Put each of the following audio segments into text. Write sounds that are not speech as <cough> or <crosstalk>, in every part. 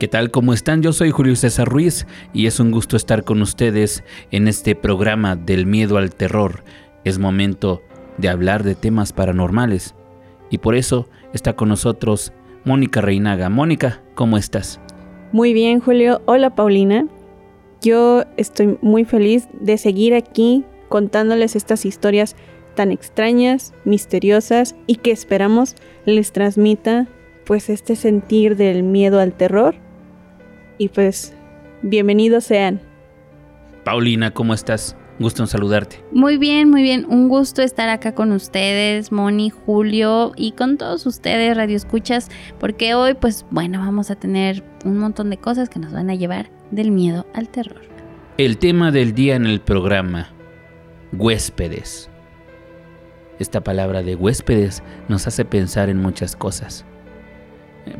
¿Qué tal? ¿Cómo están? Yo soy Julio César Ruiz y es un gusto estar con ustedes en este programa del miedo al terror. Es momento de hablar de temas paranormales y por eso está con nosotros Mónica Reinaga. Mónica, ¿cómo estás? Muy bien, Julio. Hola, Paulina. Yo estoy muy feliz de seguir aquí contándoles estas historias tan extrañas, misteriosas y que esperamos les transmita pues este sentir del miedo al terror y pues bienvenidos sean. Paulina, ¿cómo estás? Gusto en saludarte. Muy bien, muy bien. Un gusto estar acá con ustedes, Moni, Julio y con todos ustedes, Radio Escuchas, porque hoy, pues bueno, vamos a tener un montón de cosas que nos van a llevar del miedo al terror. El tema del día en el programa, huéspedes. Esta palabra de huéspedes nos hace pensar en muchas cosas.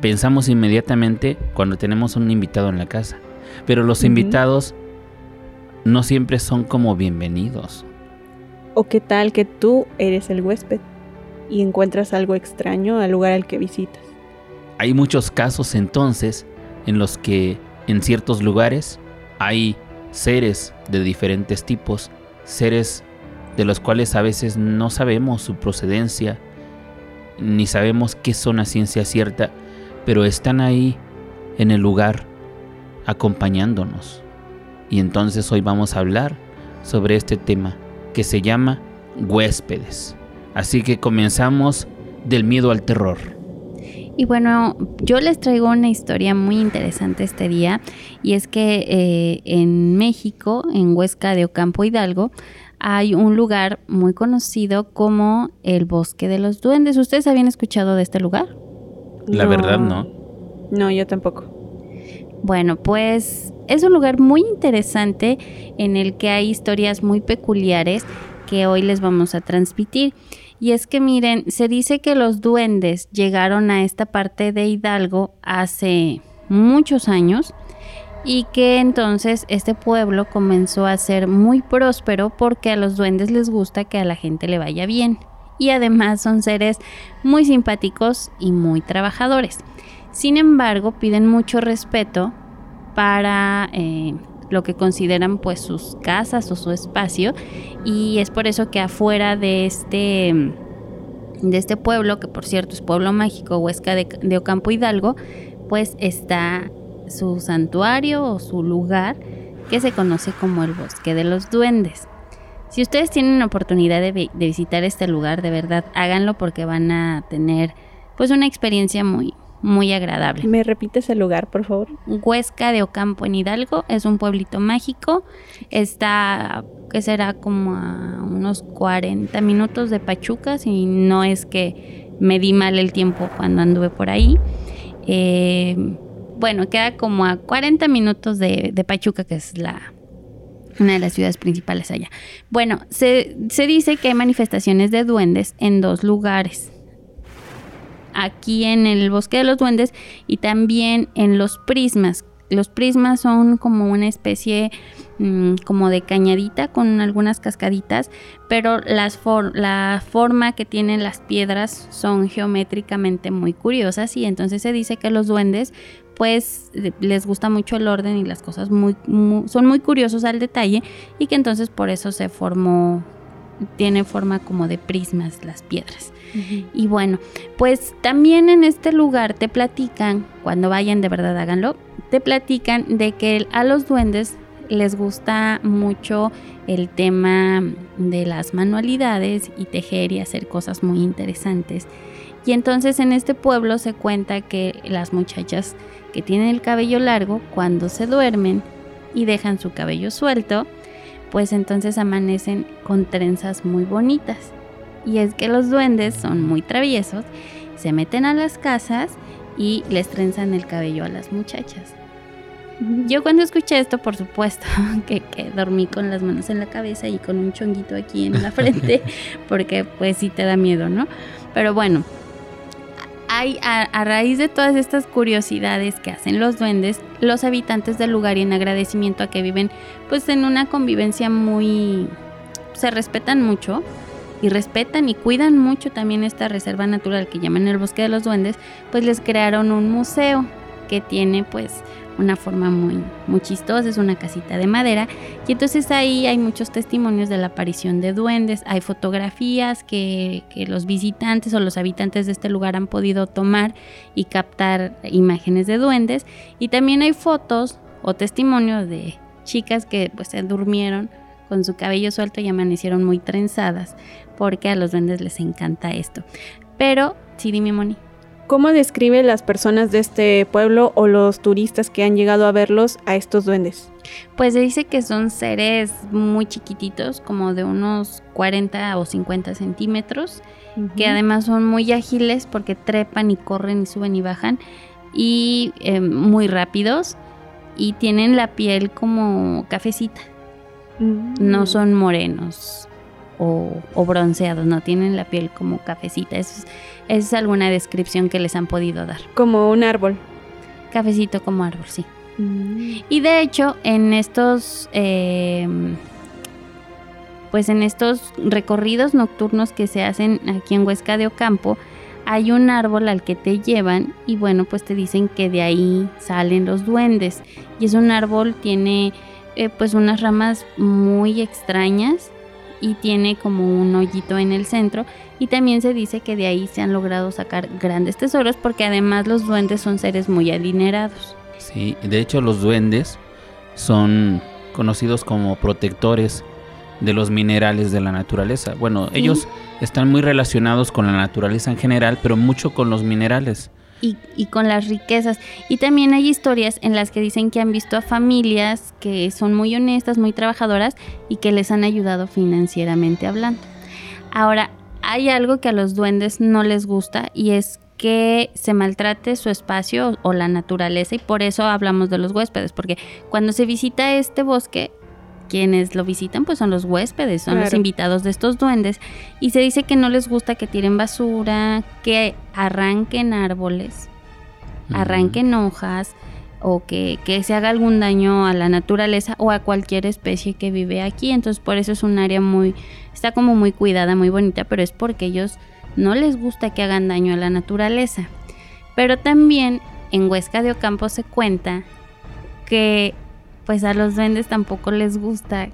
Pensamos inmediatamente cuando tenemos un invitado en la casa, pero los invitados no siempre son como bienvenidos. ¿O qué tal que tú eres el huésped y encuentras algo extraño al lugar al que visitas? Hay muchos casos entonces en los que en ciertos lugares hay seres de diferentes tipos, seres de los cuales a veces no sabemos su procedencia, ni sabemos qué son a ciencia cierta, pero están ahí en el lugar acompañándonos. Y entonces hoy vamos a hablar sobre este tema que se llama huéspedes. Así que comenzamos del miedo al terror. Y bueno, yo les traigo una historia muy interesante este día y es que eh, en México, en Huesca de Ocampo Hidalgo, hay un lugar muy conocido como el Bosque de los Duendes. ¿Ustedes habían escuchado de este lugar? La verdad no. No, yo tampoco. Bueno, pues es un lugar muy interesante en el que hay historias muy peculiares que hoy les vamos a transmitir. Y es que miren, se dice que los duendes llegaron a esta parte de Hidalgo hace muchos años y que entonces este pueblo comenzó a ser muy próspero porque a los duendes les gusta que a la gente le vaya bien y además son seres muy simpáticos y muy trabajadores. Sin embargo, piden mucho respeto para eh, lo que consideran pues sus casas o su espacio y es por eso que afuera de este de este pueblo, que por cierto es pueblo mágico, Huesca de, de Ocampo Hidalgo, pues está su santuario o su lugar que se conoce como el Bosque de los Duendes. Si ustedes tienen la oportunidad de, visitar este lugar, de verdad háganlo porque van a tener pues una experiencia muy, muy agradable. ¿Me repites el lugar, por favor? Huesca de Ocampo en Hidalgo, es un pueblito mágico, está, que será como a unos 40 minutos de Pachuca, si no es que me di mal el tiempo cuando anduve por ahí. Eh, bueno, queda como a 40 minutos de Pachuca, que es la, una de las ciudades principales allá. Bueno, se, dice que hay manifestaciones de duendes en dos lugares. Aquí en el bosque de los duendes y también en los prismas. Los prismas son como una especie mm, como de cañadita con algunas cascaditas, pero las la forma que tienen las piedras son geométricamente muy curiosas y entonces se dice que los duendes pues les gusta mucho el orden y las cosas muy, son muy curiosos al detalle y que entonces por eso se formó tiene forma como de prismas las piedras. Y bueno, pues también en este lugar te platican, cuando vayan de verdad háganlo, te platican de que a los duendes les gusta mucho el tema de las manualidades y tejer y hacer cosas muy interesantes. Y entonces en este pueblo se cuenta que las muchachas que tienen el cabello largo, cuando se duermen y dejan su cabello suelto, pues entonces amanecen con trenzas muy bonitas. Y es que los duendes son muy traviesos, se meten a las casas y les trenzan el cabello a las muchachas. Yo cuando escuché esto, por supuesto, <laughs> que, que, dormí con las manos en la cabeza y con un chonguito aquí en la frente, <laughs> porque pues sí te da miedo, ¿no? Pero bueno, a, raíz de todas estas curiosidades que hacen los duendes, los habitantes del lugar y en agradecimiento a que viven pues en una convivencia muy... se respetan mucho y respetan y cuidan mucho también esta reserva natural que llaman el Bosque de los Duendes, pues les crearon un museo que tiene pues una forma muy, muy chistosa, es una casita de madera. Y entonces ahí hay muchos testimonios de la aparición de duendes, hay fotografías que, que los visitantes o los habitantes de este lugar han podido tomar y captar imágenes de duendes. Y también hay fotos o testimonios de chicas que pues se durmieron con su cabello suelto y amanecieron muy trenzadas, porque a los duendes les encanta esto. Pero, sí, dime, Moni. ¿Cómo describe las personas de este pueblo o los turistas que han llegado a verlos a estos duendes? Pues se dice que son seres muy chiquititos, como de unos 40 o 50 centímetros, que además son muy ágiles porque trepan y corren y suben y bajan, y eh, muy rápidos, y tienen la piel como cafecita. No mm. son morenos o, bronceados, no tienen la piel como cafecita. Eso es, alguna descripción que les han podido dar. Como un árbol. Cafecito como árbol, sí. Mm. Y de hecho, en estos, em, pues en estos recorridos nocturnos que se hacen aquí en Huesca de Ocampo, hay un árbol al que te llevan y bueno, pues te dicen que de ahí salen los duendes. Y es un árbol, tiene eh, pues unas ramas muy extrañas y tiene como un hoyito en el centro y también se dice que de ahí se han logrado sacar grandes tesoros porque además los duendes son seres muy adinerados. Sí, de hecho los duendes son conocidos como protectores de los minerales de la naturaleza. Bueno, ellos están muy relacionados con la naturaleza en general, pero mucho con los minerales y, con las riquezas. Y también hay historias en las que dicen que han visto a familias que son muy honestas, muy trabajadoras y que les han ayudado financieramente hablando. Ahora, hay algo que a los duendes no les gusta y es que se maltrate su espacio o la naturaleza y por eso hablamos de los huéspedes, porque cuando se visita este bosque quienes lo visitan pues son los huéspedes, son los invitados de estos duendes y se dice que no les gusta que tiren basura, que arranquen árboles, arranquen hojas o que, que, se haga algún daño a la naturaleza o a cualquier especie que vive aquí. Entonces por eso es un área muy, está como muy cuidada, muy bonita, pero es porque ellos no les gusta que hagan daño a la naturaleza. Pero también en Huesca de Ocampo se cuenta que pues a los duendes tampoco les gusta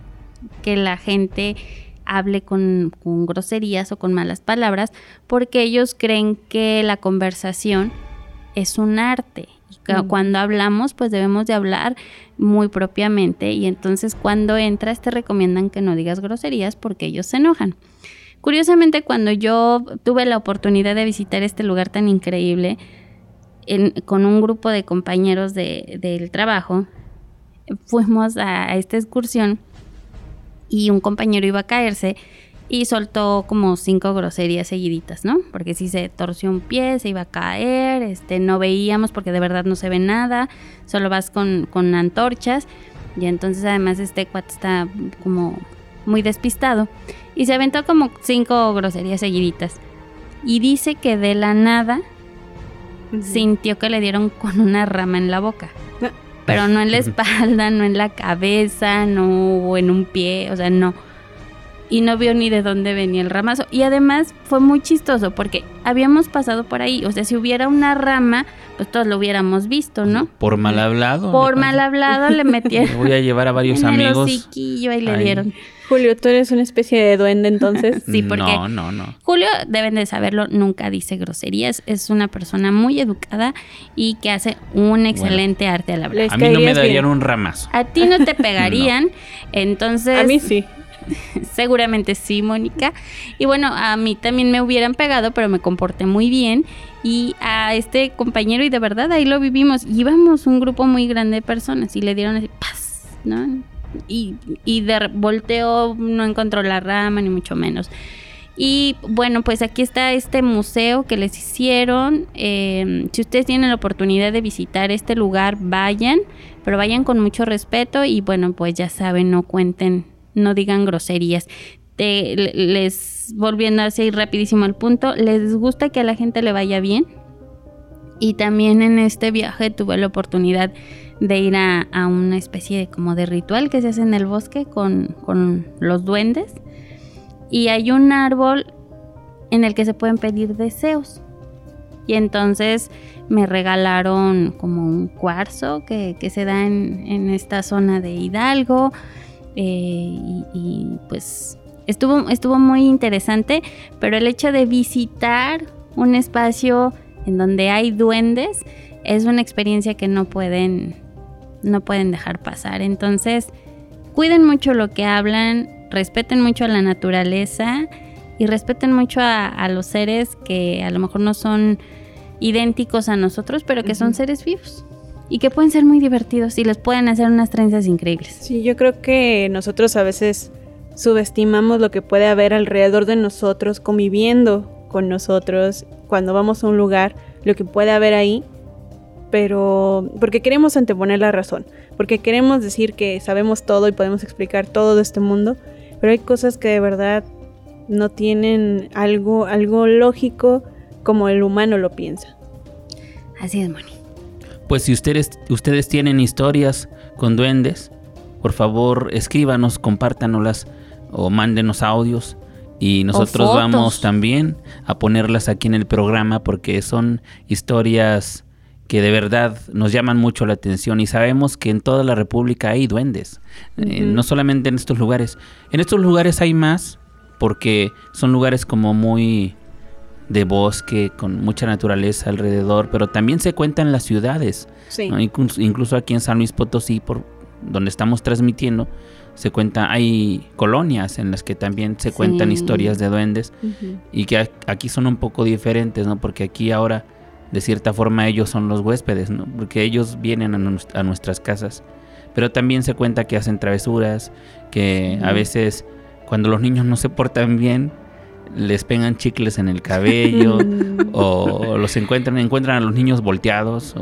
que la gente hable con, groserías o con malas palabras, porque ellos creen que la conversación es un arte. Mm. cuando hablamos, pues debemos de hablar muy propiamente. Y entonces cuando entras te recomiendan que no digas groserías porque ellos se enojan. Curiosamente, cuando yo tuve la oportunidad de visitar este lugar tan increíble, con un grupo de compañeros del trabajo, fuimos a, esta excursión y un compañero iba a caerse y soltó como cinco groserías seguiditas, ¿no? Porque si se torció un pie, se iba a caer, este, no veíamos porque de verdad no se ve nada, solo vas con, con antorchas. Y entonces además este cuate está como muy despistado y se aventó como cinco groserías seguiditas. Y dice que de la nada sintió que le dieron con una rama en la boca pero no en la espalda, no en la cabeza, no en un pie, o sea, no. Y no vio ni de dónde venía el ramazo. Y además fue muy chistoso porque habíamos pasado por ahí. O sea, si hubiera una rama, pues todos lo hubiéramos visto, ¿no? Por mal hablado. Por mal hablado le <laughs> metieron. voy a llevar a varios amigos. El y le dieron. Julio, tú eres una especie de duende entonces. <laughs> sí, porque no, no, no. Julio, deben de saberlo, nunca dice groserías. Es una persona muy educada y que hace un excelente arte al hablar. A mí no me darían un ramazo. A ti no te <laughs> pegarían, entonces... A mí sí. <laughs> Seguramente sí, Mónica. Y bueno, a mí también me hubieran pegado, pero me comporté muy bien. Y a este compañero, y de verdad ahí lo vivimos. Íbamos un grupo muy grande de personas y le dieron así, paz, ¿no? y, y de volteo no encontró la rama ni mucho menos. Y bueno, pues aquí está este museo que les hicieron. Em, si ustedes tienen la oportunidad de visitar este lugar, vayan, pero vayan con mucho respeto y bueno, pues ya saben, no cuenten, no digan groserías. les volviendo así rapidísimo al punto, les gusta que a la gente le vaya bien. Y también en este viaje tuve la oportunidad de ir a, una especie de como de ritual que se hace en el bosque con, con los duendes. Y hay un árbol en el que se pueden pedir deseos. Y entonces me regalaron como un cuarzo que, se da en, esta zona de Hidalgo. Eh, y, pues estuvo, estuvo muy interesante, pero el hecho de visitar un espacio en donde hay duendes es una experiencia que no pueden, no pueden dejar pasar. Entonces, cuiden mucho lo que hablan, respeten mucho a la naturaleza y respeten mucho a, los seres que a lo mejor no son idénticos a nosotros, pero que son seres vivos y que pueden ser muy divertidos y les pueden hacer unas trenzas increíbles. Sí, yo creo que nosotros a veces subestimamos lo que puede haber alrededor de nosotros, conviviendo con nosotros, cuando vamos a un lugar, lo que puede haber ahí, pero porque queremos anteponer la razón, porque queremos decir que sabemos todo y podemos explicar todo de este mundo, pero hay cosas que de verdad no tienen algo, algo lógico como el humano lo piensa. Así es, Moni. Pues si ustedes, ustedes tienen historias con duendes, por favor escríbanos, compártanoslas o mándenos audios y nosotros vamos también a ponerlas aquí en el programa porque son historias que de verdad nos llaman mucho la atención y sabemos que en toda la República hay duendes, eh, no solamente en estos lugares. En estos lugares hay más porque son lugares como muy de bosque, con mucha naturaleza alrededor, pero también se cuenta en las ciudades. Incluso, aquí en San Luis Potosí, por donde estamos transmitiendo, se cuenta, hay colonias en las que también se cuentan historias de duendes y que aquí son un poco diferentes, ¿no? Porque aquí ahora de cierta forma ellos son los huéspedes, ¿no? Porque ellos vienen a, nuestras casas. Pero también se cuenta que hacen travesuras, que a veces cuando los niños no se portan bien, les pegan chicles en el cabello <laughs> o los encuentran, encuentran a los niños volteados.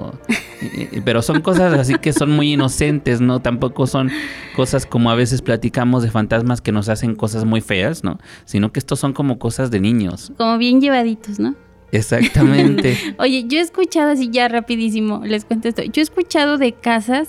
pero son cosas así que son muy inocentes, ¿no? Tampoco son cosas como a veces platicamos de fantasmas que nos hacen cosas muy feas, ¿no? Sino que estos son como cosas de niños. Como bien llevaditos, ¿no? Exactamente. <laughs> Oye, yo he escuchado así ya rapidísimo, les cuento esto. Yo he escuchado de casas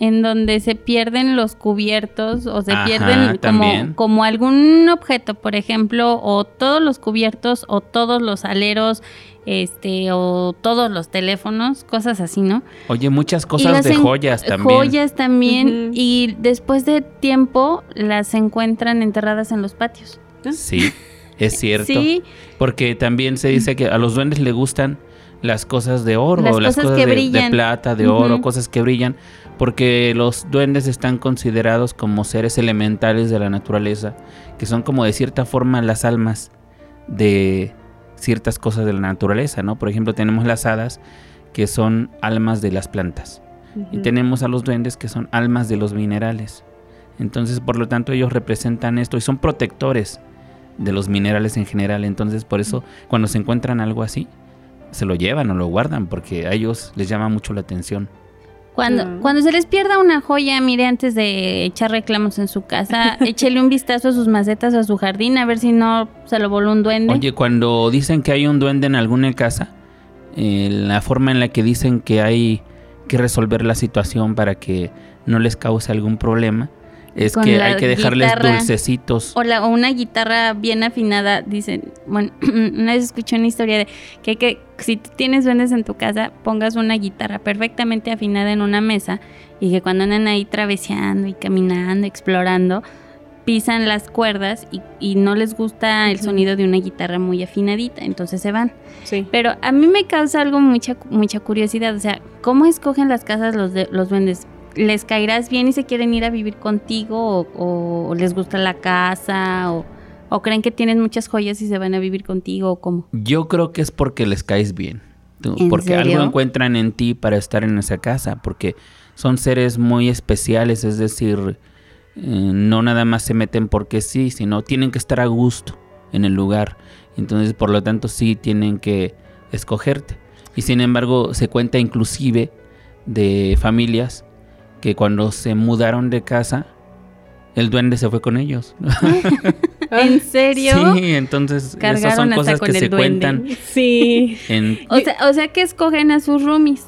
en donde se pierden los cubiertos o se pierden como, como, algún objeto, por ejemplo, o todos los cubiertos o todos los aleros, este, o todos los teléfonos, cosas así, ¿no? Oye, muchas cosas de joyas también. Joyas también, y después de tiempo las encuentran enterradas en los patios. Sí. Es cierto. Sí. Porque también se dice que a los duendes le gustan las cosas de oro, las, cosas, que de, brillan. de, plata, de oro, cosas que brillan, porque los duendes están considerados como seres elementales de la naturaleza, que son como de cierta forma las almas de ciertas cosas de la naturaleza, ¿no? Por ejemplo, tenemos las hadas, que son almas de las plantas, y tenemos a los duendes, que son almas de los minerales. Entonces, por lo tanto, ellos representan esto y son protectores de los minerales en general. Entonces, por eso, cuando se encuentran algo así, se lo llevan o lo guardan, porque a ellos les llama mucho la atención. Cuando, mm. cuando se les pierda una joya, mire, antes de echar reclamos en su casa, <laughs> échele un vistazo a sus macetas o a su jardín, a ver si no se lo voló un duende. Oye, cuando dicen que hay un duende en alguna casa, eh, la forma en la que dicen que hay que resolver la situación para que no les cause algún problema, es que hay que dejarles dulcecitos. O, la, una guitarra bien afinada, dicen, bueno, <clears throat> una vez escuché una historia de que, que si tienes duendes en tu casa, pongas una guitarra perfectamente afinada en una mesa y que cuando andan ahí traveseando y caminando, explorando, pisan las cuerdas y, no les gusta el sonido de una guitarra muy afinadita, entonces se van. Sí. Pero a mí me causa algo mucha mucha curiosidad, o sea, ¿cómo escogen las casas los de, los duendes? Les caerás bien y se quieren ir a vivir contigo o, les gusta la casa o, creen que tienen muchas joyas y se van a vivir contigo o cómo? Yo creo que es porque les caes bien. porque algo encuentran en ti para estar en esa casa, porque son seres muy especiales, es decir, eh, no nada más se meten porque sí, sino tienen que estar a gusto en el lugar. Entonces, por lo tanto, sí tienen que escogerte. Y sin embargo, se cuenta inclusive de familias que cuando se mudaron de casa, el duende se fue con ellos. <laughs> ¿En serio? Sí, entonces esas son cosas que se cuentan. Sí. O, sea, o, sea, que escogen a sus roomies.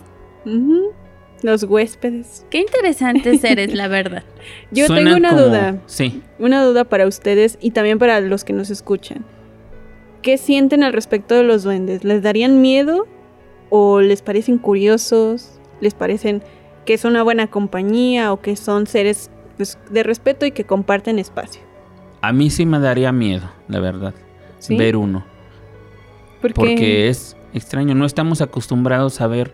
Los huéspedes. Qué interesantes eres, la verdad. <laughs> Yo tengo una duda. Sí. Una duda para ustedes y también para los que nos escuchan. ¿Qué sienten al respecto de los duendes? ¿Les darían miedo? o les parecen curiosos, les parecen que es una buena compañía o que son seres pues, de respeto y que comparten espacio. A mí sí me daría miedo, la verdad, ¿Sí? ver uno. ¿Por qué? Porque es extraño, no estamos acostumbrados a ver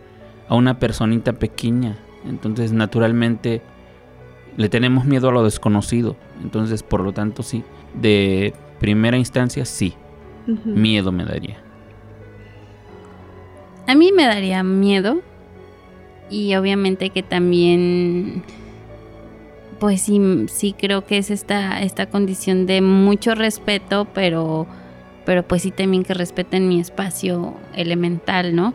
a una personita pequeña. Entonces, naturalmente, le tenemos miedo a lo desconocido. Entonces, por lo tanto, sí, de primera instancia, sí, miedo me daría. A mí me daría miedo. Y obviamente que también. Pues sí, sí creo que es esta, esta condición de mucho respeto, pero. Pero pues sí también que respeten mi espacio elemental, ¿no?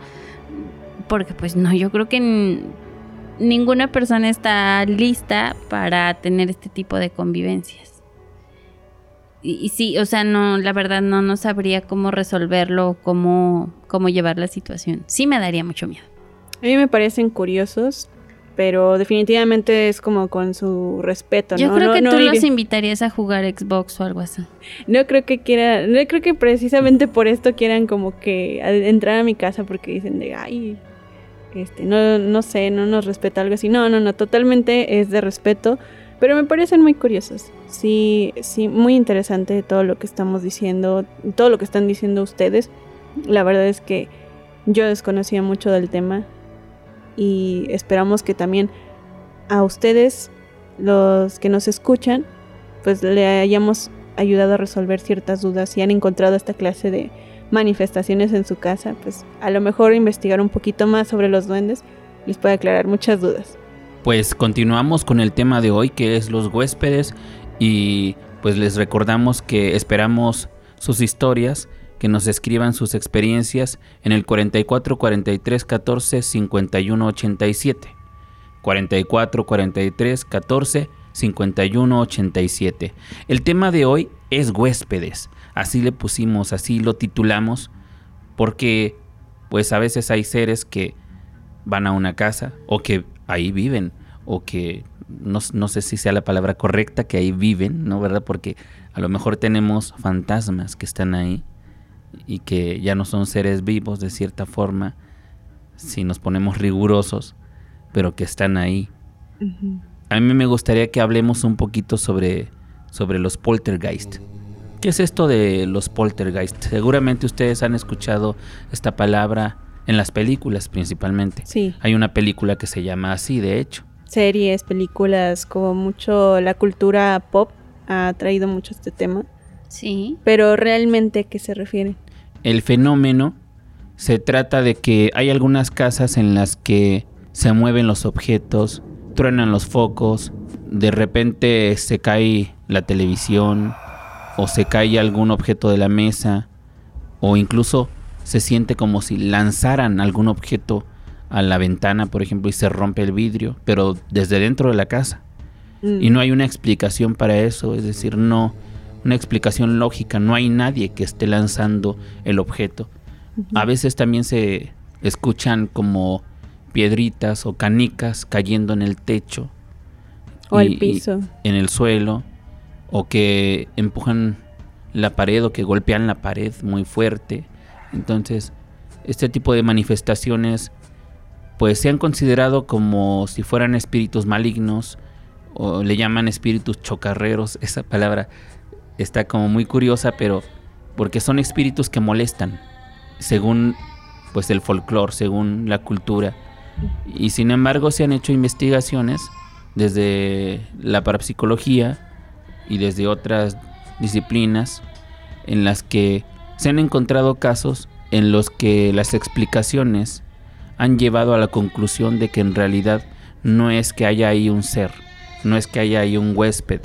Porque pues no, yo creo que ninguna persona está lista para tener este tipo de convivencias. Y, y sí, o sea, no, la verdad no, no sabría cómo resolverlo, cómo, cómo llevar la situación. Sí me daría mucho miedo. A mí me parecen curiosos, pero definitivamente es como con su respeto, Yo ¿no? creo No- que no tú los invitarías a jugar Xbox o algo así. No creo que quiera, no creo que precisamente por esto quieran como que entrar a mi casa porque dicen de, ay, este, no, no sé, no nos respeta algo así. No, no, no, totalmente es de respeto, pero me parecen muy curiosos. Sí, sí, muy interesante todo lo que estamos diciendo, todo lo que están diciendo ustedes. La verdad es que yo desconocía mucho del tema y esperamos que también a ustedes, los que nos escuchan, pues le hayamos ayudado a resolver ciertas dudas si han encontrado esta clase de manifestaciones en su casa, pues a lo mejor investigar un poquito más sobre los duendes les puede aclarar muchas dudas. Pues continuamos con el tema de hoy que es los huéspedes y pues les recordamos que esperamos sus historias, que nos escriban sus experiencias en el 44 43 14 51 87. 44 43 14 51 87. El tema de hoy es huéspedes. Así le pusimos, así lo titulamos porque pues a veces hay seres que van a una casa o que ahí viven o que no, no sé si sea la palabra correcta que ahí viven, ¿no? ¿Verdad? Porque a lo mejor tenemos fantasmas que están ahí y que ya no son seres vivos de cierta forma si nos ponemos rigurosos, pero que están ahí. A mí me gustaría que hablemos un poquito sobre, sobre los poltergeist. ¿Qué es esto de los poltergeist? Seguramente ustedes han escuchado esta palabra en las películas principalmente. Sí, Hay una película que se llama así, de hecho. series, películas, como mucho la cultura pop ha traído mucho este tema, Sí. pero realmente ¿a qué se refiere? El fenómeno se trata de que hay algunas casas en las que se mueven los objetos, truenan los focos, de repente se cae la televisión o se cae algún objeto de la mesa o incluso se siente como si lanzaran algún objeto a la ventana, por ejemplo, y se rompe el vidrio, pero desde dentro de la casa. Mm, Y no hay una explicación para eso, es decir, no una explicación lógica, no hay nadie que esté lanzando el objeto. A veces también se escuchan como piedritas o canicas cayendo en el techo o y- el piso. en el suelo o que empujan la pared o que golpean la pared muy fuerte. Entonces, este tipo de manifestaciones pues se han considerado como si fueran espíritus malignos o le llaman espíritus chocarreros. <laughs> Esa palabra está como muy curiosa, pero porque son espíritus que molestan según pues el folclore, según la cultura. Y sin embargo se han hecho investigaciones desde la parapsicología y desde otras disciplinas en las que se han encontrado casos en los que las explicaciones han llevado a la conclusión de que en realidad no es que haya ahí un ser, no es que haya ahí un huésped,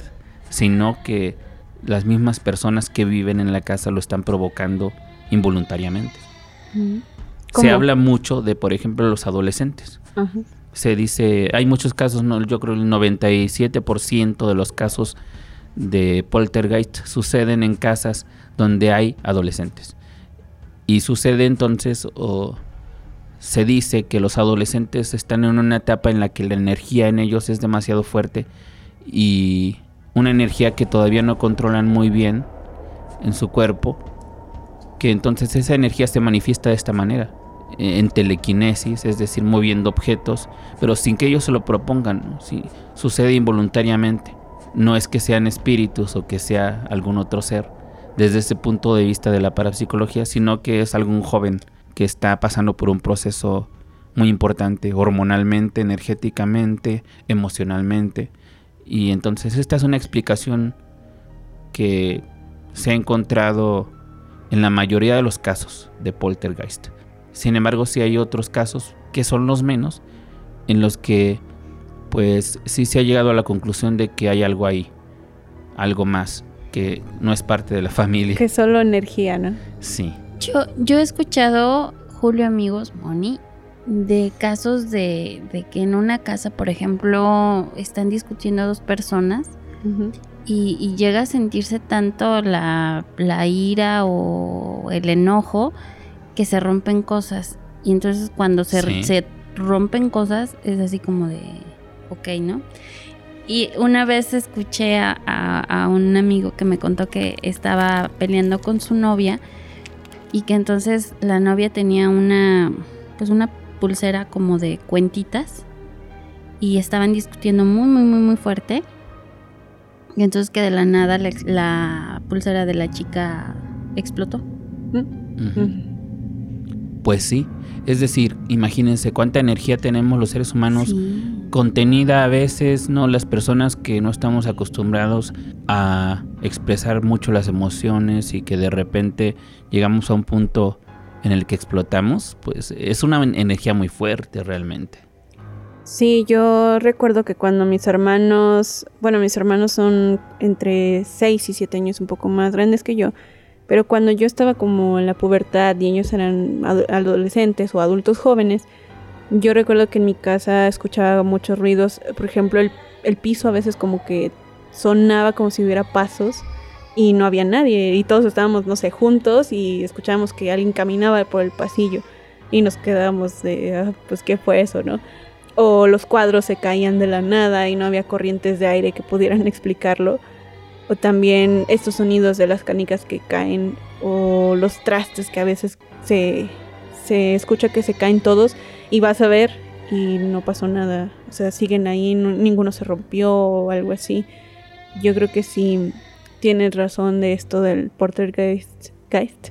sino que las mismas personas que viven en la casa lo están provocando involuntariamente. Mm. Se habla mucho de, por ejemplo, los adolescentes. Ajá. Se dice, hay muchos casos, no, yo creo el 97% de los casos de poltergeist suceden en casas donde hay adolescentes. Y sucede entonces, o se dice que los adolescentes están en una etapa en la que la energía en ellos es demasiado fuerte y una energía que todavía no controlan muy bien en su cuerpo, que entonces esa energía se manifiesta de esta manera. en telequinesis, es decir, moviendo objetos, pero sin que ellos se lo propongan, si sucede involuntariamente. No es que sean espíritus o que sea algún otro ser desde ese punto de vista de la parapsicología, sino que es algún joven que está pasando por un proceso muy importante, hormonalmente, energéticamente, emocionalmente. Y entonces esta es una explicación que se ha encontrado en la mayoría de los casos de poltergeist. Sin embargo, sí hay otros casos que son los menos, en los que pues sí se ha llegado a la conclusión de que hay algo ahí, algo más, que no es parte de la familia. Que solo energía, ¿no? Sí. Yo, yo he escuchado, Julio amigos, Moni, de casos de, de que en una casa, por ejemplo, están discutiendo dos personas y, y llega a sentirse tanto la, la ira o el enojo que se rompen cosas. Y entonces cuando se, Sí. se rompen cosas es así como de, ok, ¿no? Y una vez escuché a, a- a un amigo que me contó que estaba peleando con su novia y que entonces la novia tenía una, pues una pulsera como de cuentitas y estaban discutiendo muy, muy, muy, muy fuerte. Y entonces que de la nada la, la pulsera de la chica explotó. Ujú. Pues sí, es decir, imagínense cuánta energía tenemos los seres humanos Sí. contenida a veces, ¿no? Las personas que no estamos acostumbrados a expresar mucho las emociones y que de repente llegamos a un punto en el que explotamos, pues es una en- energía muy fuerte realmente. Sí, yo recuerdo que cuando mis hermanos, bueno, mis hermanos son entre 6 y 7 años un poco más grandes que yo, pero cuando yo estaba como en la pubertad y ellos eran ado- adolescentes o adultos jóvenes, yo recuerdo que en mi casa escuchaba muchos ruidos, por ejemplo, el, el piso a veces como que sonaba como si hubiera pasos y no había nadie y todos estábamos, no sé, juntos y escuchábamos que alguien caminaba por el pasillo y nos quedábamos de, "Ah, pues, ¿qué fue eso, no? o los cuadros se caían de la nada y no había corrientes de aire que pudieran <laughs> explicarlo, o también estos sonidos de las canicas que caen, o los trastes que a veces se, se escucha que se caen todos y vas a ver y no pasó nada, o sea, siguen ahí, no- ninguno se rompió o algo así. Yo creo que sí tienes razón de esto del Portergeist. Geist.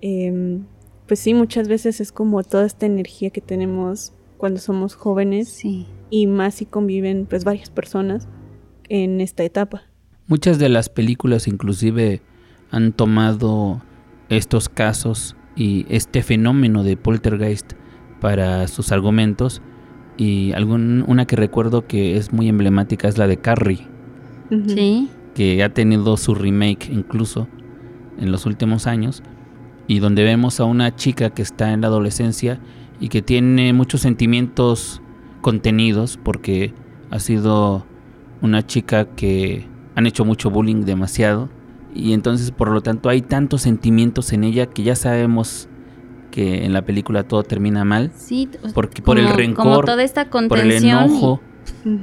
Em, pues sí, muchas veces es como toda esta energía que tenemos cuando somos jóvenes Sí. y más si conviven pues varias personas en esta etapa. Muchas de las películas inclusive han tomado estos casos y este fenómeno de poltergeist para sus argumentos y algún, una que recuerdo que es muy emblemática es la de Carrie. Sí. Que ha tenido su remake incluso en los últimos años y donde vemos a una chica que está en la adolescencia y que tiene muchos sentimientos contenidos porque ha sido una chica que han hecho mucho bullying demasiado y entonces por lo tanto hay tantos sentimientos en ella que ya sabemos que en la película todo termina mal Sí. porque por el rencor, Como toda esta por el y- enojo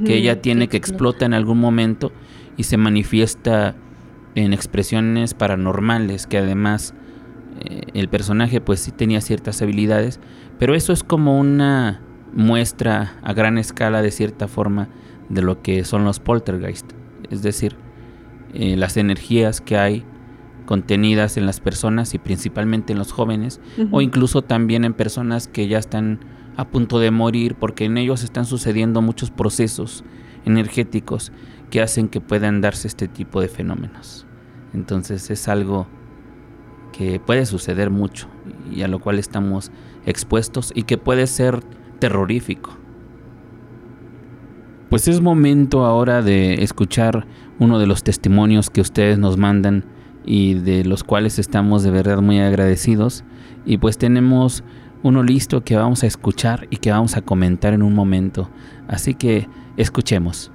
que ella tiene que explota en algún momento y se manifiesta en expresiones paranormales que además eh, el personaje pues sí tenía ciertas habilidades pero eso es como una muestra a gran escala de cierta forma de lo que son los poltergeist. Es decir eh, las energías que hay contenidas en las personas y principalmente en los jóvenes o incluso también en personas que ya están a punto de morir porque en ellos están sucediendo muchos procesos energéticos que hacen que puedan darse este tipo de fenómenos. Entonces es algo que puede suceder mucho y a lo cual estamos expuestos y que puede ser terrorífico. Pues es momento ahora de escuchar uno de los testimonios que ustedes nos mandan y de los cuales estamos de verdad muy agradecidos. Y pues tenemos uno listo que vamos a escuchar y que vamos a comentar en un momento. Así que escuchemos.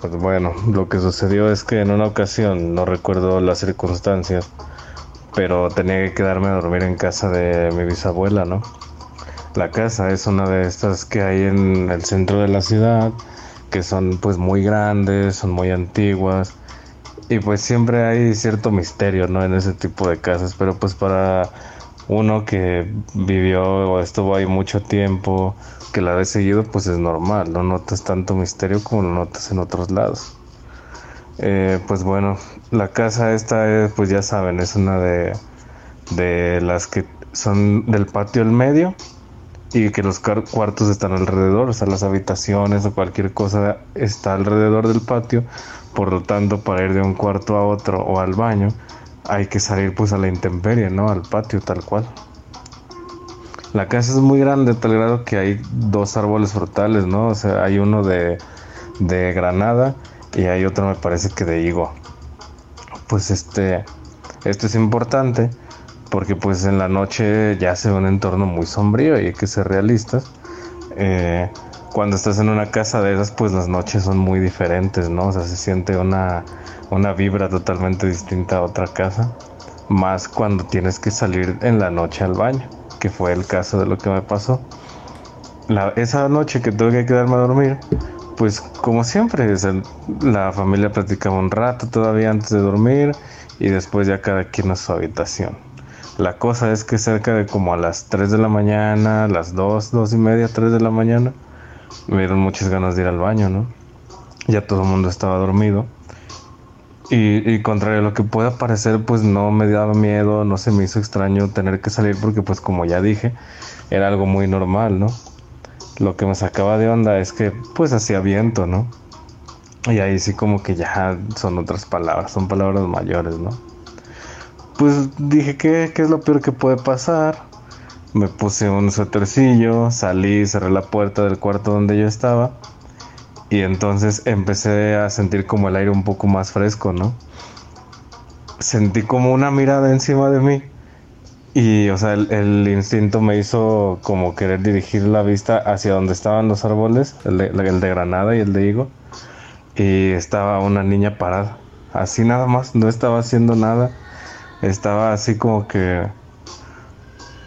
Pues bueno, lo que sucedió es que en una ocasión, no recuerdo las circunstancias, pero tenía que quedarme a dormir en casa de mi bisabuela, ¿no? La casa es una de estas que hay en el centro de la ciudad, que son pues muy grandes, son muy antiguas Y pues siempre hay cierto misterio, ¿no? En ese tipo de casas, pero pues para uno que vivió o estuvo ahí mucho tiempo, que la vez seguido, pues es normal, no notas tanto misterio como lo notas en otros lados. Eh, pues bueno, la casa esta, pues ya saben, es una de, de las que son del patio al medio y que los cuartos están alrededor, o sea, las habitaciones o cualquier cosa está alrededor del patio, por lo tanto, para ir de un cuarto a otro o al baño, hay que salir pues a la intemperie, ¿no? Al patio tal cual. La casa es muy grande, tal grado que hay dos árboles frutales, ¿no? O sea, hay uno de, de granada y hay otro me parece que de higo. Pues este, esto es importante porque pues en la noche ya se ve un entorno muy sombrío y hay que ser realistas. Eh, cuando estás en una casa de esas, pues las noches son muy diferentes, ¿no? O sea, se siente una, una vibra totalmente distinta a otra casa, más cuando tienes que salir en la noche al baño, que fue el caso de lo que me pasó. La, esa noche que tuve que quedarme a dormir, pues como siempre, la familia platicaba un rato todavía antes de dormir y después ya cada quien a su habitación. La cosa es que cerca de como a las 3 de la mañana, las 2, 2 y media, 3 de la mañana, me dieron muchas ganas de ir al baño, ¿no? Ya todo el mundo estaba dormido. Y, y, contrario a lo que pueda parecer, pues no me daba miedo, no se me hizo extraño tener que salir porque pues como ya dije, era algo muy normal, ¿no? Lo que me sacaba de onda es que pues hacía viento, ¿no? Y ahí sí como que ya son otras palabras, son palabras mayores, ¿no? Pues dije, ¿qué, qué es lo peor que puede pasar? Me puse un suétercillo, salí, cerré la puerta del cuarto donde yo estaba y entonces empecé a sentir como el aire un poco más fresco, ¿no? Sentí como una mirada encima de mí y, o sea, el, instinto me hizo como querer dirigir la vista hacia donde estaban los árboles, el de, granada y el de higo. Y estaba una niña parada, así nada más, no estaba haciendo nada. Estaba así como que,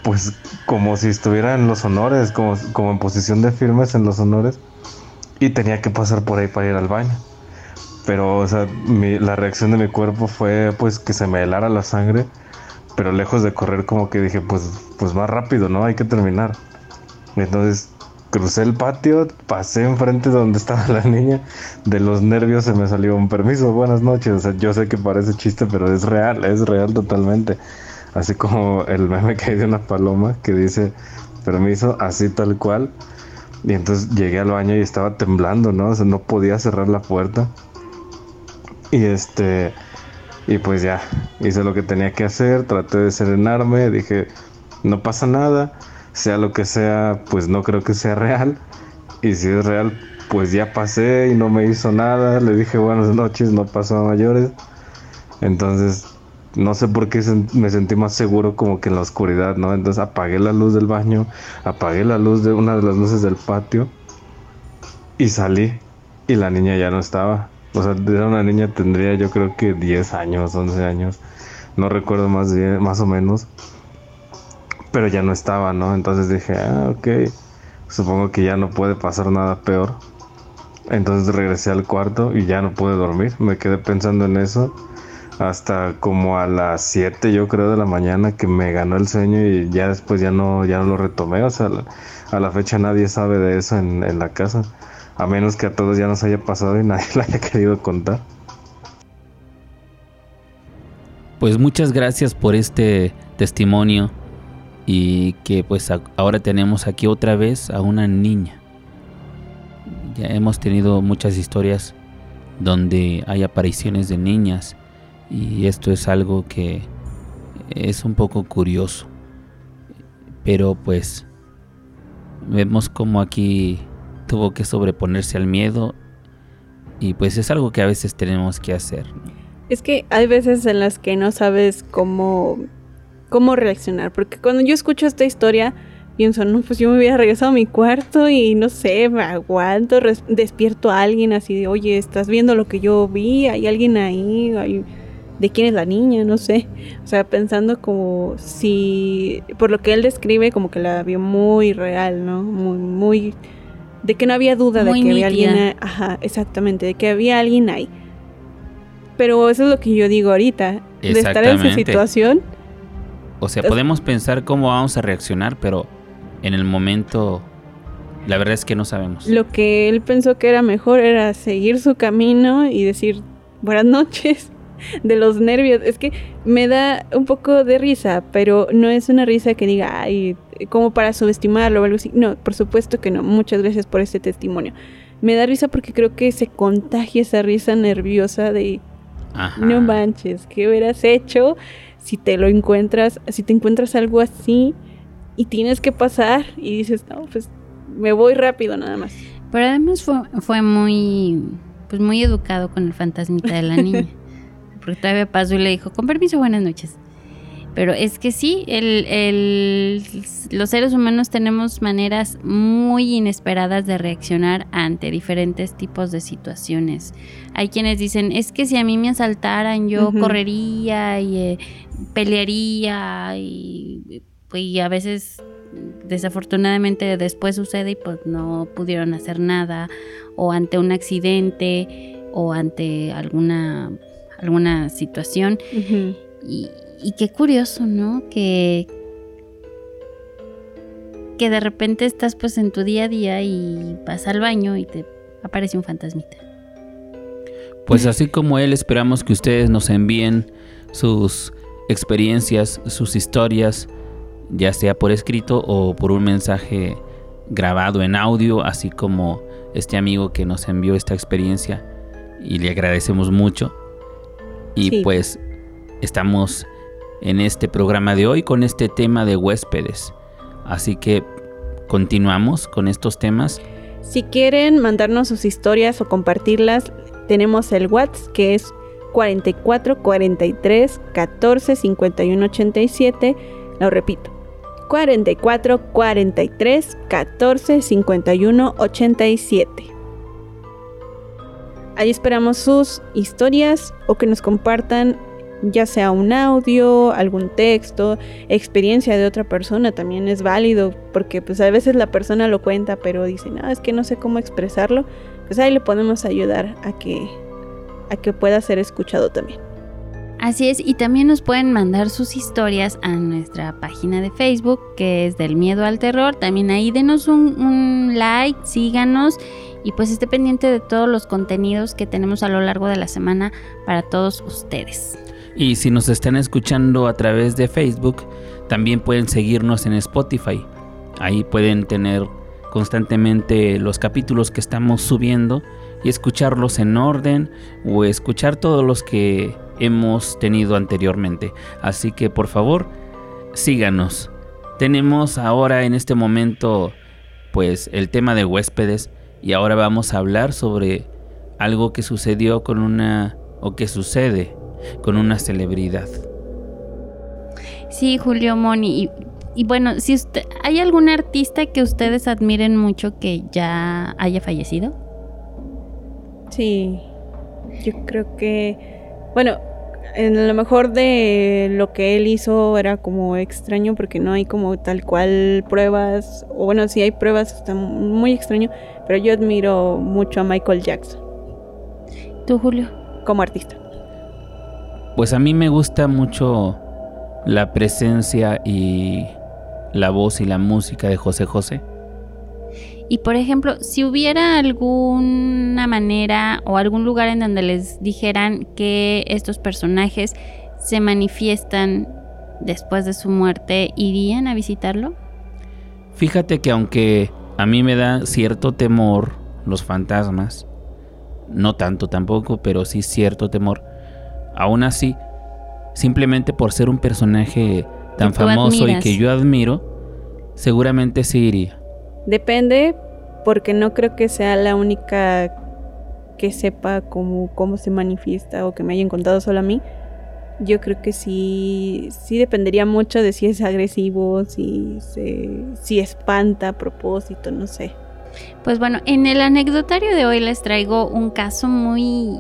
pues como si estuviera en los honores, como, como en posición de firmes en los honores. Y tenía que pasar por ahí para ir al baño. Pero, o sea, la reacción de mi cuerpo fue pues que se me helara la sangre pero lejos de correr como que dije, pues, pues más rápido, ¿no? Hay que terminar. Entonces crucé el patio, pasé enfrente donde estaba la niña, de los nervios se me salió un permiso, buenas noches, o sea, yo sé que parece chiste, pero es real, es real totalmente. Así como el meme que hay de una paloma que dice permiso, así tal cual. Y entonces llegué al baño y estaba temblando, ¿no? O sea, no podía cerrar la puerta. Y este, y pues ya, hice lo que tenía que hacer, traté de serenarme, dije, no pasa nada, sea lo que sea, pues no creo que sea real. Y si es real, pues ya pasé y no me hizo nada. Le dije buenas noches, no pasó a mayores. Entonces, no sé por qué me sentí más seguro como que en la oscuridad, ¿no? Entonces apagué la luz del baño, apagué la luz de una de las luces del patio y salí. Y la niña ya no estaba. O sea, era una niña, tendría yo creo que 10 años, 11 años. No recuerdo más bien, más o menos. Pero ya no estaba, ¿no? Entonces dije, ah, ok. Supongo que ya no puede pasar nada peor. Entonces regresé al cuarto y ya no pude dormir. Me quedé pensando en eso hasta como a las 7 yo creo de la mañana que me ganó el sueño y ya después ya no, ya no lo retomé. O sea, a la fecha nadie sabe de eso en, en la casa. A menos que a todos ya nos haya pasado y <laughs> nadie lo haya querido contar. Pues muchas gracias por este testimonio y que pues ahora tenemos aquí otra vez a una niña. Ya hemos tenido muchas historias donde hay apariciones de niñas y esto es algo que es un poco curioso. Pero pues vemos como aquí tuvo que sobreponerse al miedo y pues es algo que a veces tenemos que hacer. Es que hay veces en las que no sabes cómo, cómo reaccionar, porque cuando yo escucho esta historia, pienso, no, pues yo me hubiera regresado a mi cuarto y no sé, me aguanto, despierto a alguien así de, oye, estás viendo lo que yo vi, hay alguien ahí, de quién es la niña, no sé. O sea, pensando como si, por lo que él describe, como que la vio muy real, ¿no? Muy, muy de que no había duda de que había alguien, ajá, exactamente, de que había alguien ahí. Pero eso es lo que yo digo ahorita. De estar en esa situación. O sea, podemos pensar cómo vamos a reaccionar, pero en el momento, la verdad es que no sabemos. Lo que él pensó que era mejor era seguir su camino y decir buenas noches <laughs> de los nervios. Es que me da un poco de risa, pero no es una risa que diga, ay, como para subestimarlo o algo así. No, por supuesto que no. Muchas gracias por este testimonio. Me da risa porque creo que se contagia esa risa nerviosa de Ajá. no manches, ¿qué hubieras hecho si te lo encuentras, si te encuentras algo así y tienes que pasar y dices, no, pues me voy rápido nada más. Pero además fue, fue muy, pues muy educado con el fantasmita de la niña. <laughs> Porque todavía pasó y le dijo, con permiso, buenas noches. Pero es que sí, el, el- los seres humanos tenemos maneras muy inesperadas de reaccionar ante diferentes tipos de situaciones. Hay quienes dicen, es que si a mí me asaltaran, yo correría y eh, pelearía y, pues, y a veces desafortunadamente después sucede y pues no pudieron hacer nada o ante un accidente o ante alguna alguna situación y, y qué curioso, ¿no? Que que de repente estás pues en tu día a día y vas al baño y te aparece un fantasmita. Pues así como él, esperamos que ustedes nos envíen sus experiencias, sus historias, ya sea por escrito o por un mensaje grabado en audio, así como este amigo que nos envió esta experiencia y le agradecemos mucho. Y Sí. pues estamos en este programa de hoy con este tema de huéspedes. Así que continuamos con estos temas. Si quieren mandarnos sus historias o compartirlas, tenemos el WhatsApp que es 44 43 14 51 87. Lo repito. 44 43 14 51 87. Ahí esperamos sus historias o que nos compartan ya sea un audio, algún texto, experiencia de otra persona también es válido porque pues a veces la persona lo cuenta pero dice, no, es que no sé cómo expresarlo, pues ahí le podemos ayudar a que, a que pueda ser escuchado también. Así es, y también nos pueden mandar sus historias a nuestra página de Facebook, que es del miedo al terror. También ahí denos un, un like, síganos y pues esté pendiente de todos los contenidos que tenemos a lo largo de la semana para todos ustedes. Y si nos están escuchando a través de Facebook, también pueden seguirnos en Spotify. Ahí pueden tener constantemente los capítulos que estamos subiendo y escucharlos en orden o escuchar todos los que hemos tenido anteriormente. Así que por favor, síganos. Tenemos ahora en este momento pues el tema de huéspedes y ahora vamos a hablar sobre algo que sucedió con una o que sucede con una celebridad. Sí, Julio Moni. Y, y bueno, si usted, ¿hay algún artista que ustedes admiren mucho que ya haya fallecido? Sí, yo creo que, bueno, en lo mejor de lo que él hizo era como extraño porque no hay como tal cual pruebas, o bueno, sí hay pruebas, está muy extraño, pero yo admiro mucho a Michael Jackson ¿Tú, Julio? como artista. Pues a mí me gusta mucho la presencia y la voz y la música de José José. Y por ejemplo, si hubiera alguna manera o algún lugar en donde les dijeran que estos personajes se manifiestan después de su muerte, ¿irían a visitarlo? Fíjate que aunque a mí me da cierto temor los fantasmas, no tanto tampoco, pero sí cierto temor, aún así, simplemente por ser un personaje tan famoso y que yo admiro, seguramente sí iría. Depende, porque no creo que sea la única que sepa cómo, cómo se manifiesta o que me hayan contado solo a mí. Yo creo que sí, sí dependería mucho de si es agresivo, si, se, si espanta a propósito, no sé. Pues bueno, en el anecdotario de hoy les traigo un caso muy,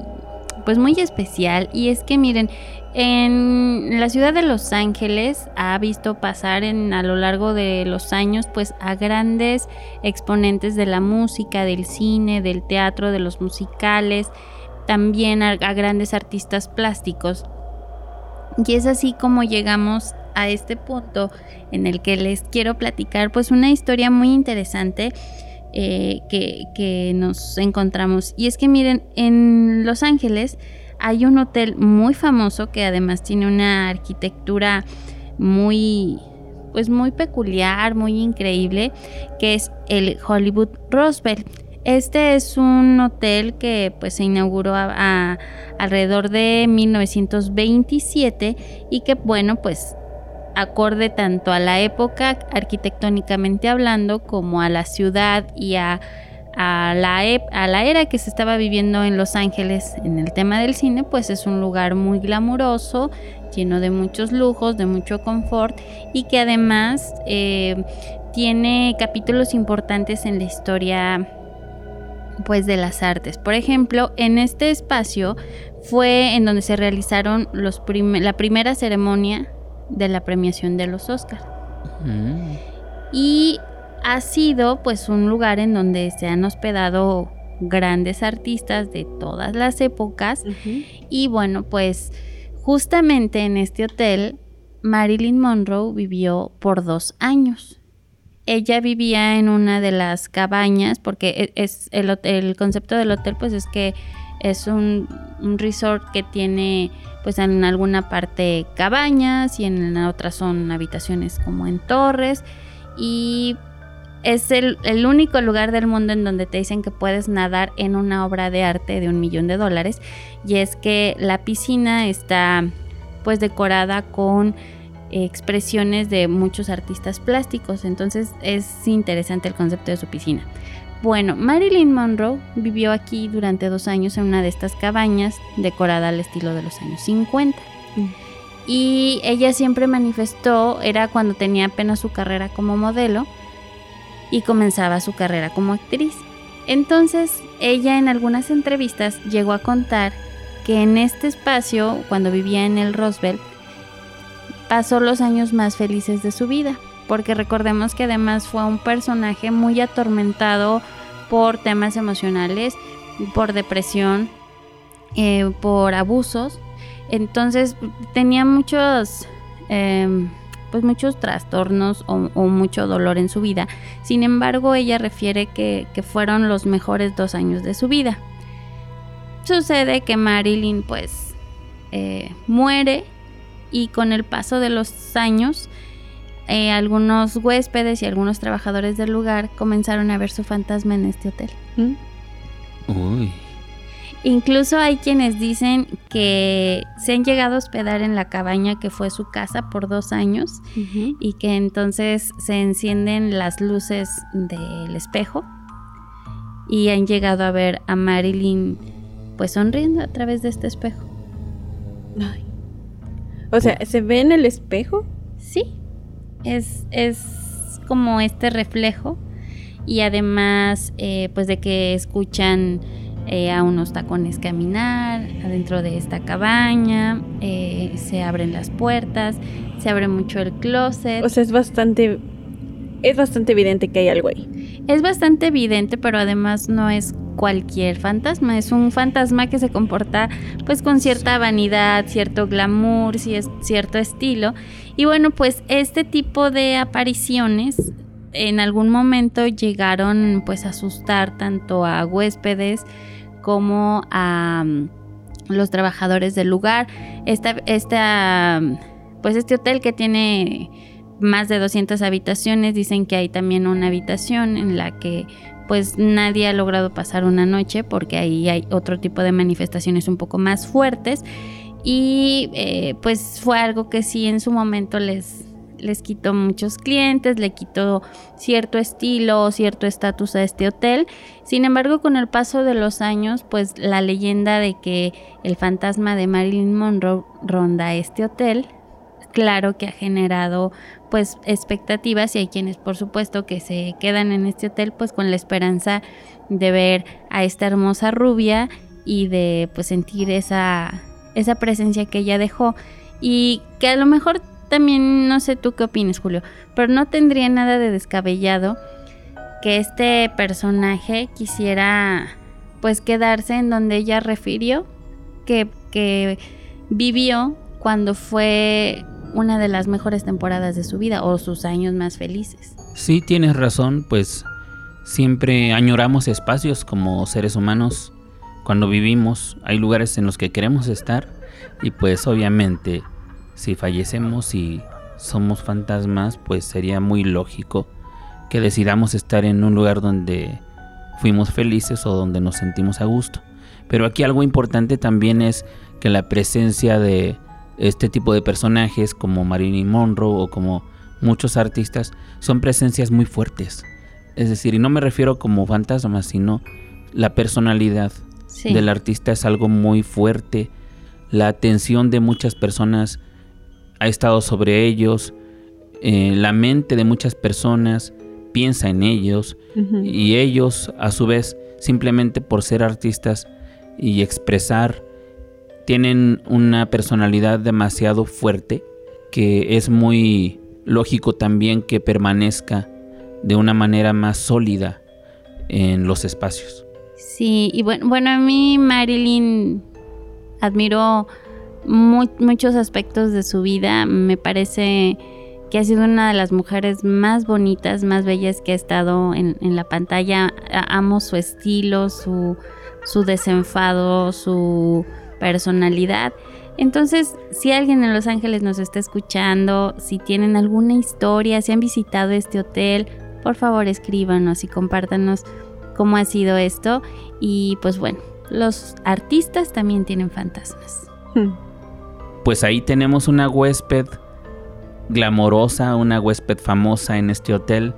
pues muy especial y es que miren, en la ciudad de Los Ángeles ha visto pasar en a lo largo de los años pues a grandes exponentes de la música, del cine, del teatro, de los musicales, también a, grandes artistas plásticos. Y es así como llegamos a este punto en el que les quiero platicar pues una historia muy interesante eh, que, que nos encontramos. Y es que miren, en Los Ángeles hay un hotel muy famoso que además tiene una arquitectura muy pues muy peculiar, muy increíble, que es el Hollywood Roosevelt. Este es un hotel que pues se inauguró a, alrededor de 1927 y que bueno pues acorde tanto a la época arquitectónicamente hablando como a la ciudad y a, la, a la era que se estaba viviendo en Los Ángeles en el tema del cine, pues es un lugar muy glamuroso, lleno de muchos lujos, de mucho confort y que además eh, tiene capítulos importantes en la historia pues de las artes. Por ejemplo, en este espacio fue en donde se realizaron los la primera ceremonia de la premiación de los Oscars. Mm. Y ha sido pues un lugar en donde se han hospedado grandes artistas de todas las épocas. Y bueno pues justamente en este hotel Marilyn Monroe vivió por dos años. Ella vivía en una de las cabañas porque e, es el, el concepto del hotel pues es que es un, resort que tiene pues en alguna parte cabañas y en la otra son habitaciones como en torres. Y es el, el, único lugar del mundo en donde te dicen que puedes nadar en una obra de arte de un millón de dólares y es que la piscina está pues decorada con expresiones de muchos artistas plásticos entonces es interesante el concepto de su piscina bueno, Marilyn Monroe vivió aquí durante dos años en una de estas cabañas decorada al estilo de los años 50. Mm. Y ella siempre manifestó, era cuando tenía apenas su carrera como modelo y comenzaba su carrera como actriz. Entonces, ella en algunas entrevistas llegó a contar que en este espacio, cuando vivía en el Roosevelt, pasó los años más felices de su vida porque recordemos que además fue un personaje muy atormentado por temas emocionales, por depresión, eh, por abusos. Entonces tenía muchos, em, pues muchos trastornos o, mucho dolor en su vida. Sin embargo, ella refiere que, fueron los mejores dos años de su vida. Sucede que Marilyn pues eh, muere y con el paso de los años eh, algunos huéspedes y algunos trabajadores del lugar comenzaron a ver su fantasma en este hotel. ¿Mm? Uy. Incluso hay quienes dicen que se han llegado a hospedar en la cabaña que fue su casa por dos años y que entonces se encienden las luces del espejo y han llegado a ver a Marilyn pues sonriendo a través de este espejo. O sea, ¿se ve en el espejo? Sí es, es como este reflejo y además eh, pues de que escuchan eh, a unos tacones caminar adentro de esta cabaña, eh, se abren las puertas, se abre mucho el closet. O sea, es bastante, es bastante evidente que hay algo ahí. Es bastante evidente, pero además no es cualquier fantasma, es un fantasma que se comporta pues con cierta vanidad, cierto glamour, cierto estilo. Y bueno, pues este tipo de apariciones en algún momento llegaron pues a asustar tanto a huéspedes como a mm, los trabajadores del lugar. Esta, esta, pues este hotel que tiene más de 200 habitaciones, dicen que hay también una habitación en la que pues nadie ha logrado pasar una noche porque ahí hay otro tipo de manifestaciones un poco más fuertes y eh, pues fue algo que sí en su momento les, les quitó muchos clientes, le quitó cierto estilo, cierto estatus a este hotel. Sin embargo, con el paso de los años, pues la leyenda de que el fantasma de Marilyn Monroe ronda este hotel claro que ha generado pues expectativas y hay quienes por supuesto que se quedan en este hotel pues con la esperanza de ver a esta hermosa rubia y de pues sentir esa esa presencia que ella dejó y que a lo mejor también no sé tú qué opinas Julio pero no tendría nada de descabellado que este personaje quisiera pues quedarse en donde ella refirió que, que vivió cuando fue una de las mejores temporadas de su vida o sus años más felices. Sí, tienes razón, pues siempre añoramos espacios como seres humanos cuando vivimos, hay lugares en los que queremos estar y pues obviamente si fallecemos y somos fantasmas, pues sería muy lógico que decidamos estar en un lugar donde fuimos felices o donde nos sentimos a gusto. Pero aquí algo importante también es que la presencia de este tipo de personajes como Marilyn Monroe o como muchos artistas son presencias muy fuertes. Es decir, y no me refiero como fantasmas, sino la personalidad del artista es algo muy fuerte. La atención de muchas personas ha estado sobre ellos. Eh, la mente de muchas personas piensa en ellos. Y ellos, a su vez, simplemente por ser artistas y expresar, tienen una personalidad demasiado fuerte que es muy lógico también que permanezca de una manera más sólida en los espacios. Sí, y bueno, bueno a mí Marilyn admiro muchos aspectos de su vida. Me parece que ha sido una de las mujeres más bonitas, más bellas que ha estado en, la pantalla. Amo su estilo, su, su desenfado, su personalidad. Entonces, si alguien en Los Ángeles nos está escuchando, si tienen alguna historia, si han visitado este hotel, por favor escríbanos y compártanos cómo ha sido esto. Y pues bueno, los artistas también tienen fantasmas. Hmm. Pues ahí tenemos una huésped glamorosa, una huésped famosa en este hotel.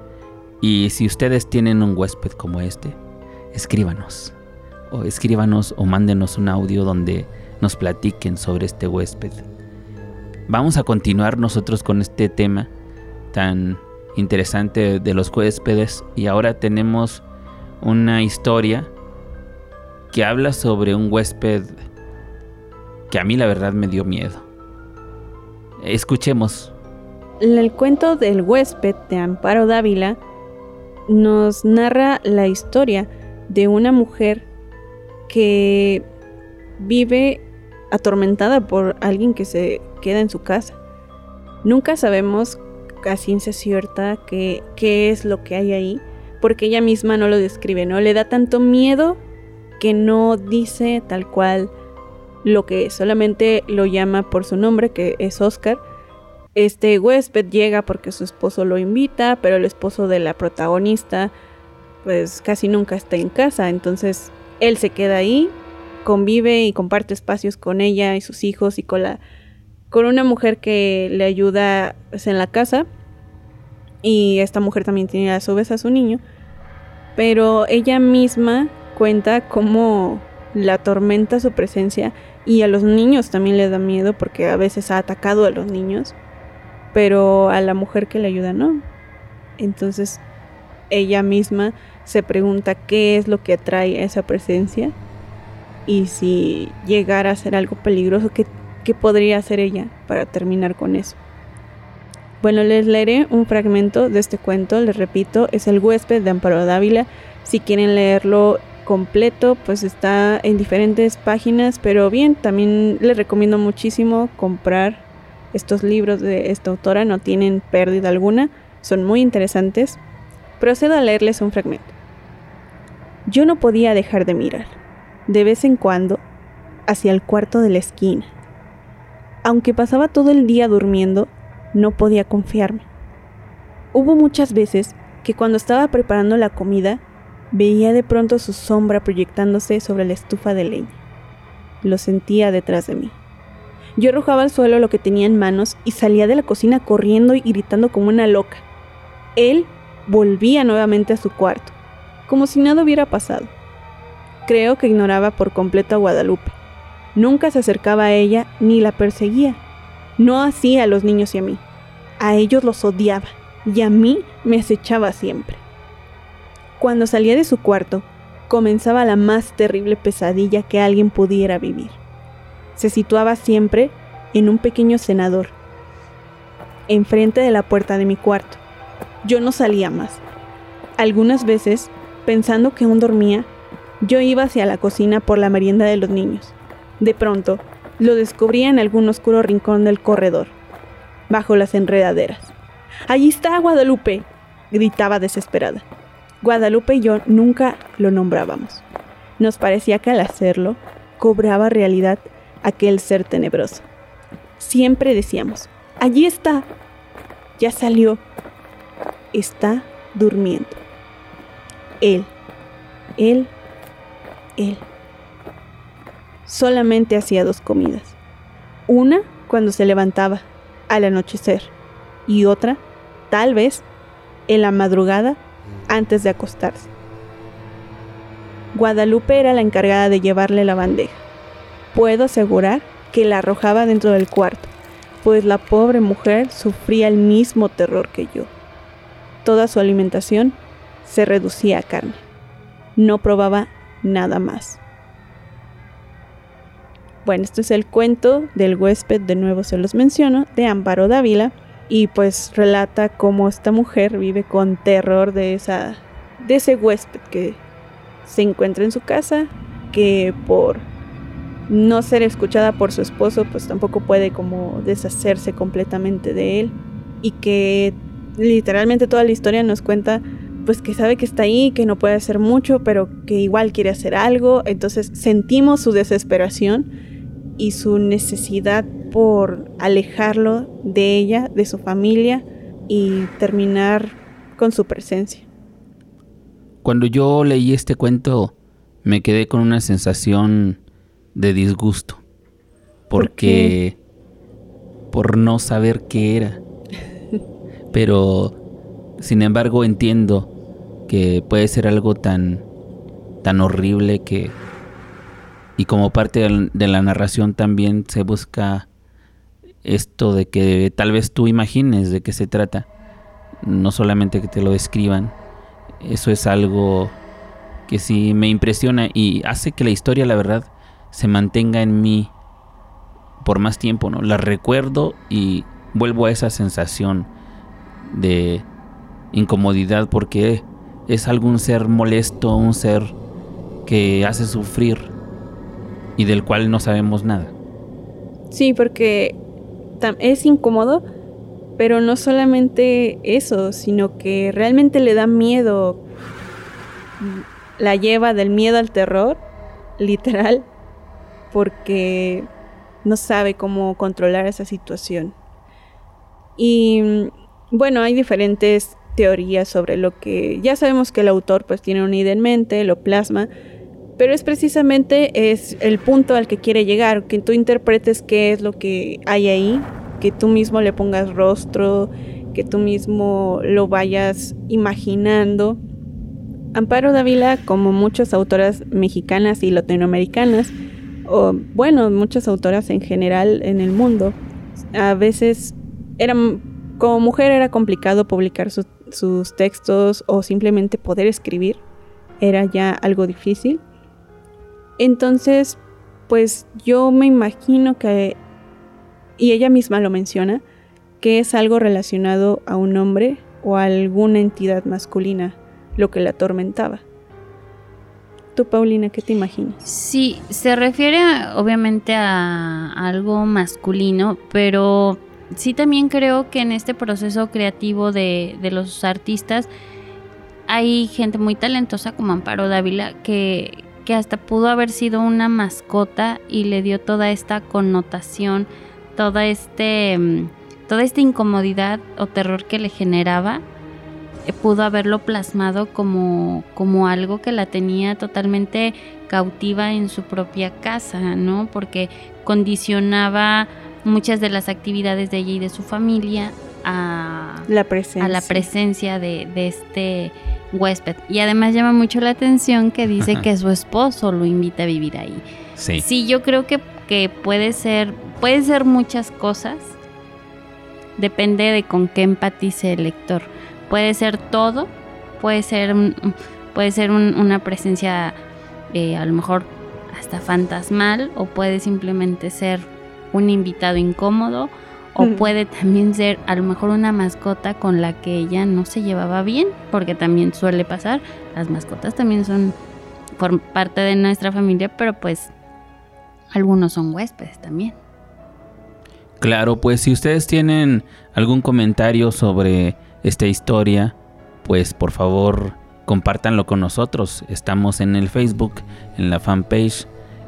Y si ustedes tienen un huésped como este, escríbanos. O escríbanos o mándenos un audio donde nos platiquen sobre este huésped. Vamos a continuar nosotros con este tema tan interesante de los huéspedes y ahora tenemos una historia que habla sobre un huésped que a mí la verdad me dio miedo. Escuchemos. El cuento del huésped de Amparo Dávila nos narra la historia de una mujer que vive atormentada por alguien que se queda en su casa. Nunca sabemos a ciencia cierta qué, qué es lo que hay ahí, porque ella misma no lo describe, ¿no? Le da tanto miedo que no dice tal cual lo que solamente lo llama por su nombre, que es Oscar. Este huésped llega porque su esposo lo invita, pero el esposo de la protagonista pues casi nunca está en casa, entonces él se queda ahí, convive y comparte espacios con ella y sus hijos y con la con una mujer que le ayuda pues, en la casa. Y esta mujer también tiene a su vez a su niño. Pero ella misma cuenta cómo la atormenta su presencia y a los niños también le da miedo porque a veces ha atacado a los niños, pero a la mujer que le ayuda no. Entonces ella misma se pregunta qué es lo que atrae a esa presencia y si llegara a ser algo peligroso, ¿qué, qué podría hacer ella para terminar con eso? Bueno, les leeré un fragmento de este cuento, les repito, es El huésped de Amparo Dávila. Si quieren leerlo completo, pues está en diferentes páginas, pero bien, también les recomiendo muchísimo comprar estos libros de esta autora, no tienen pérdida alguna, son muy interesantes. Procedo a leerles un fragmento. Yo no podía dejar de mirar, de vez en cuando, hacia el cuarto de la esquina. Aunque pasaba todo el día durmiendo, no podía confiarme. Hubo muchas veces que cuando estaba preparando la comida, veía de pronto su sombra proyectándose sobre la estufa de leña. Lo sentía detrás de mí. Yo arrojaba al suelo lo que tenía en manos y salía de la cocina corriendo y gritando como una loca. Él volvía nuevamente a su cuarto, como si nada hubiera pasado. Creo que ignoraba por completo a Guadalupe. Nunca se acercaba a ella ni la perseguía. No hacía a los niños y a mí. A ellos los odiaba y a mí me acechaba siempre. Cuando salía de su cuarto, comenzaba la más terrible pesadilla que alguien pudiera vivir. Se situaba siempre en un pequeño cenador, enfrente de la puerta de mi cuarto. Yo no salía más. Algunas veces, pensando que aún dormía, Yo iba hacia la cocina por la merienda de los niños. De pronto, lo descubrí en algún oscuro rincón del corredor, bajo las enredaderas. ¡Allí está Guadalupe! gritaba desesperada. Guadalupe y yo nunca lo nombrábamos. Nos parecía que al hacerlo, cobraba realidad aquel ser tenebroso. Siempre decíamos, allí está, ya salió, está durmiendo. Él, él, él. Solamente hacía dos comidas. Una cuando se levantaba, al anochecer, y otra, tal vez, en la madrugada antes de acostarse. Guadalupe era la encargada de llevarle la bandeja. Puedo asegurar que la arrojaba dentro del cuarto, pues la pobre mujer sufría el mismo terror que yo. Toda su alimentación se reducía a carne. No probaba nada más. Bueno, este es el cuento del huésped, de nuevo se los menciono, de Amparo Dávila, y pues relata cómo esta mujer vive con terror de esa de ese huésped que se encuentra en su casa, que por no ser escuchada por su esposo, pues tampoco puede como deshacerse completamente de él. Y que literalmente toda la historia nos cuenta pues que sabe que está ahí, que no puede hacer mucho, pero que igual quiere hacer algo, entonces sentimos su desesperación y su necesidad por alejarlo de ella, de su familia y terminar con su presencia. Cuando yo leí este cuento me quedé con una sensación de disgusto. Porque... ¿Por, no saber qué era. <laughs> Pero, sin embargo, entiendo que puede ser algo tan, tan horrible que... Y como parte de la narración también se busca esto de que tal vez tú imagines de qué se trata, no solamente que te lo describan. Eso es algo que sí me impresiona y hace que la historia, la verdad, se mantenga en mí por más tiempo, ¿no? La recuerdo y vuelvo a esa sensación de incomodidad porque es algún ser molesto, un ser que hace sufrir y del cual no sabemos nada. Sí, porque es incómodo, pero no solamente eso, sino que realmente le da miedo. La lleva del miedo al terror, literal, porque no sabe cómo controlar esa situación. Y bueno, hay diferentes teorías sobre lo que ya sabemos que el autor pues tiene una idea en mente, lo plasma, pero es precisamente es el punto al que quiere llegar, que tú interpretes qué es lo que hay ahí, que tú mismo le pongas rostro, que tú mismo lo vayas imaginando. Amparo Dávila, como muchas autoras mexicanas y latinoamericanas, o bueno, muchas autoras en general en el mundo, a veces eran, como mujer era complicado publicar sus textos o simplemente poder escribir, era ya algo difícil. Entonces, pues yo me imagino que, y ella misma lo menciona, que es algo relacionado a un hombre o a alguna entidad masculina lo que la atormentaba. Tú, Paulina, ¿qué te imaginas? Sí, se refiere obviamente a algo masculino, pero sí también creo que en este proceso creativo de, de los artistas hay gente muy talentosa como Amparo Dávila que, que hasta pudo haber sido una mascota y le dio toda esta connotación, toda este mm, toda esta incomodidad o terror que le generaba eh, pudo haberlo plasmado como, como algo que la tenía totalmente cautiva en su propia casa, ¿no? Porque condicionaba muchas de las actividades de ella y de su familia a la presencia, a la presencia de, de este huésped. Y además llama mucho la atención que dice que su esposo lo invita a vivir ahí. Sí. Sí, yo creo que, que puede ser, puede ser muchas cosas. Depende de con qué empatice el lector. Puede ser todo, puede ser, puede ser una presencia eh, a lo mejor hasta fantasmal o puede simplemente ser un invitado incómodo o puede también ser a lo mejor una mascota con la que ella no se llevaba bien, porque también suele pasar, las mascotas también son por parte de nuestra familia, pero pues algunos son huéspedes también. Claro, pues si ustedes tienen algún comentario sobre esta historia, pues por favor compártanlo con nosotros. Estamos en el Facebook, en la fanpage,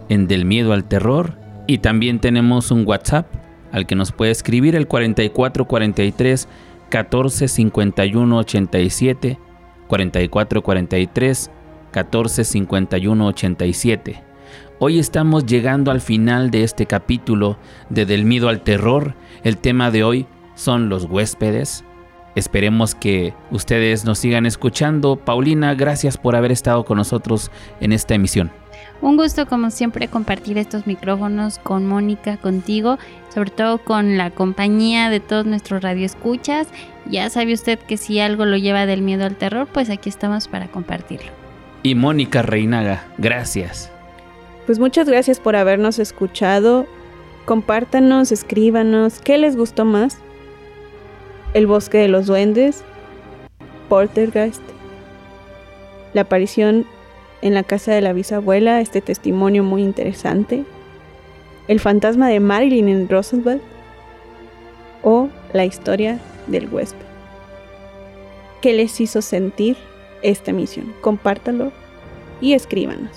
en Del Miedo al Terror. Y también tenemos un WhatsApp al que nos puede escribir el 4443 14 51 87 4443 14 51 87. Hoy estamos llegando al final de este capítulo de Del miedo al terror. El tema de hoy son los huéspedes. Esperemos que ustedes nos sigan escuchando. Paulina, gracias por haber estado con nosotros en esta emisión. Un gusto como siempre compartir estos micrófonos con Mónica, contigo, sobre todo con la compañía de todos nuestros radioescuchas. Ya sabe usted que si algo lo lleva del miedo al terror, pues aquí estamos para compartirlo. Y Mónica Reinaga, gracias. Pues muchas gracias por habernos escuchado. Compártanos, escríbanos, ¿qué les gustó más? El bosque de los duendes, Poltergeist, la aparición en la casa de la bisabuela, este testimonio muy interesante, el fantasma de Marilyn en Roosevelt o la historia del huésped. ¿Qué les hizo sentir esta misión? Compártalo y escríbanos.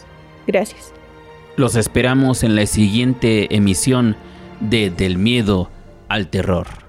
Gracias. Los esperamos en la siguiente emisión de Del Miedo al Terror.